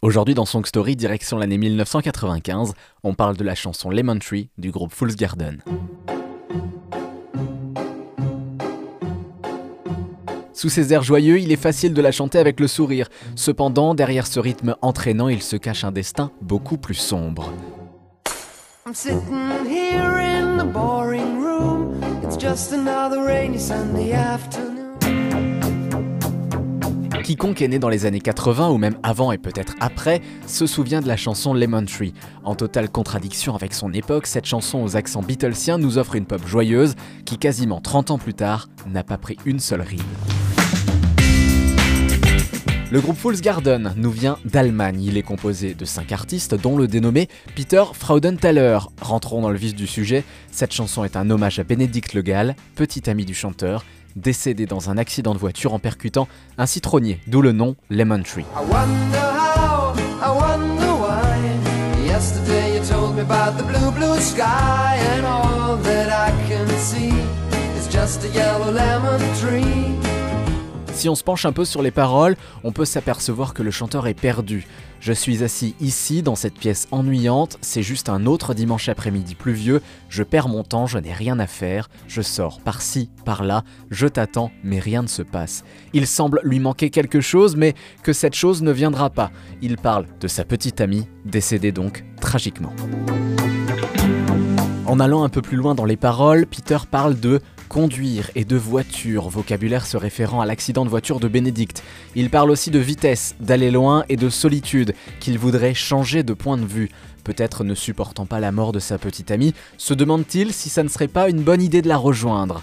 Aujourd'hui dans Song Story, direction l'année 1995, on parle de la chanson Lemon Tree du groupe Fool's Garden. Sous ces airs joyeux, il est facile de la chanter avec le sourire. Cependant, derrière ce rythme entraînant, il se cache un destin beaucoup plus sombre. Quiconque est né dans les années 80 ou même avant et peut-être après se souvient de la chanson Lemon Tree. En totale contradiction avec son époque, cette chanson aux accents Beatlesiens nous offre une pop joyeuse qui quasiment 30 ans plus tard n'a pas pris une seule ride. Le groupe Fool's Garden nous vient d'Allemagne. Il est composé de cinq artistes, dont le dénommé Peter Fraudenthaler. Rentrons dans le vif du sujet. Cette chanson est un hommage à Bénédicte Le Gall, petit ami du chanteur, décédé dans un accident de voiture en percutant un citronnier, d'où le nom Lemon Tree. Si on se penche un peu sur les paroles, on peut s'apercevoir que le chanteur est perdu. Je suis assis ici, dans cette pièce ennuyante, c'est juste un autre dimanche après-midi pluvieux, je perds mon temps, je n'ai rien à faire, je sors par-ci, par-là, je t'attends, mais rien ne se passe. Il semble lui manquer quelque chose, mais que cette chose ne viendra pas. Il parle de sa petite amie, décédée donc tragiquement. En allant un peu plus loin dans les paroles, Peter parle de conduire et de voiture, vocabulaire se référant à l'accident de voiture de Bénédicte. Il parle aussi de vitesse, d'aller loin et de solitude, qu'il voudrait changer de point de vue. Peut-être ne supportant pas la mort de sa petite amie, se demande-t-il si ça ne serait pas une bonne idée de la rejoindre.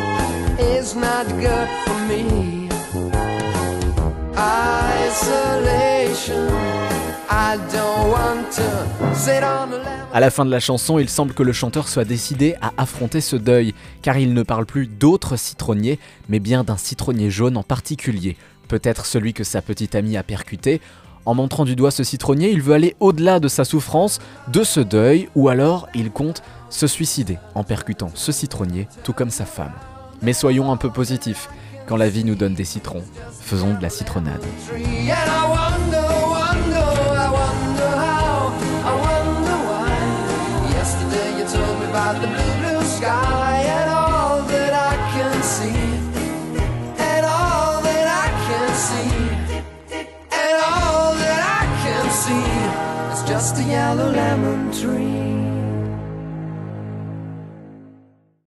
À la fin de la chanson, il semble que le chanteur soit décidé à affronter ce deuil, car il ne parle plus d'autres citronniers, mais bien d'un citronnier jaune en particulier, peut-être celui que sa petite amie a percuté, en montrant du doigt ce citronnier, il veut aller au-delà de sa souffrance, de ce deuil, ou alors il compte se suicider en percutant ce citronnier, tout comme sa femme. Mais soyons un peu positifs, quand la vie nous donne des citrons, faisons de la citronnade.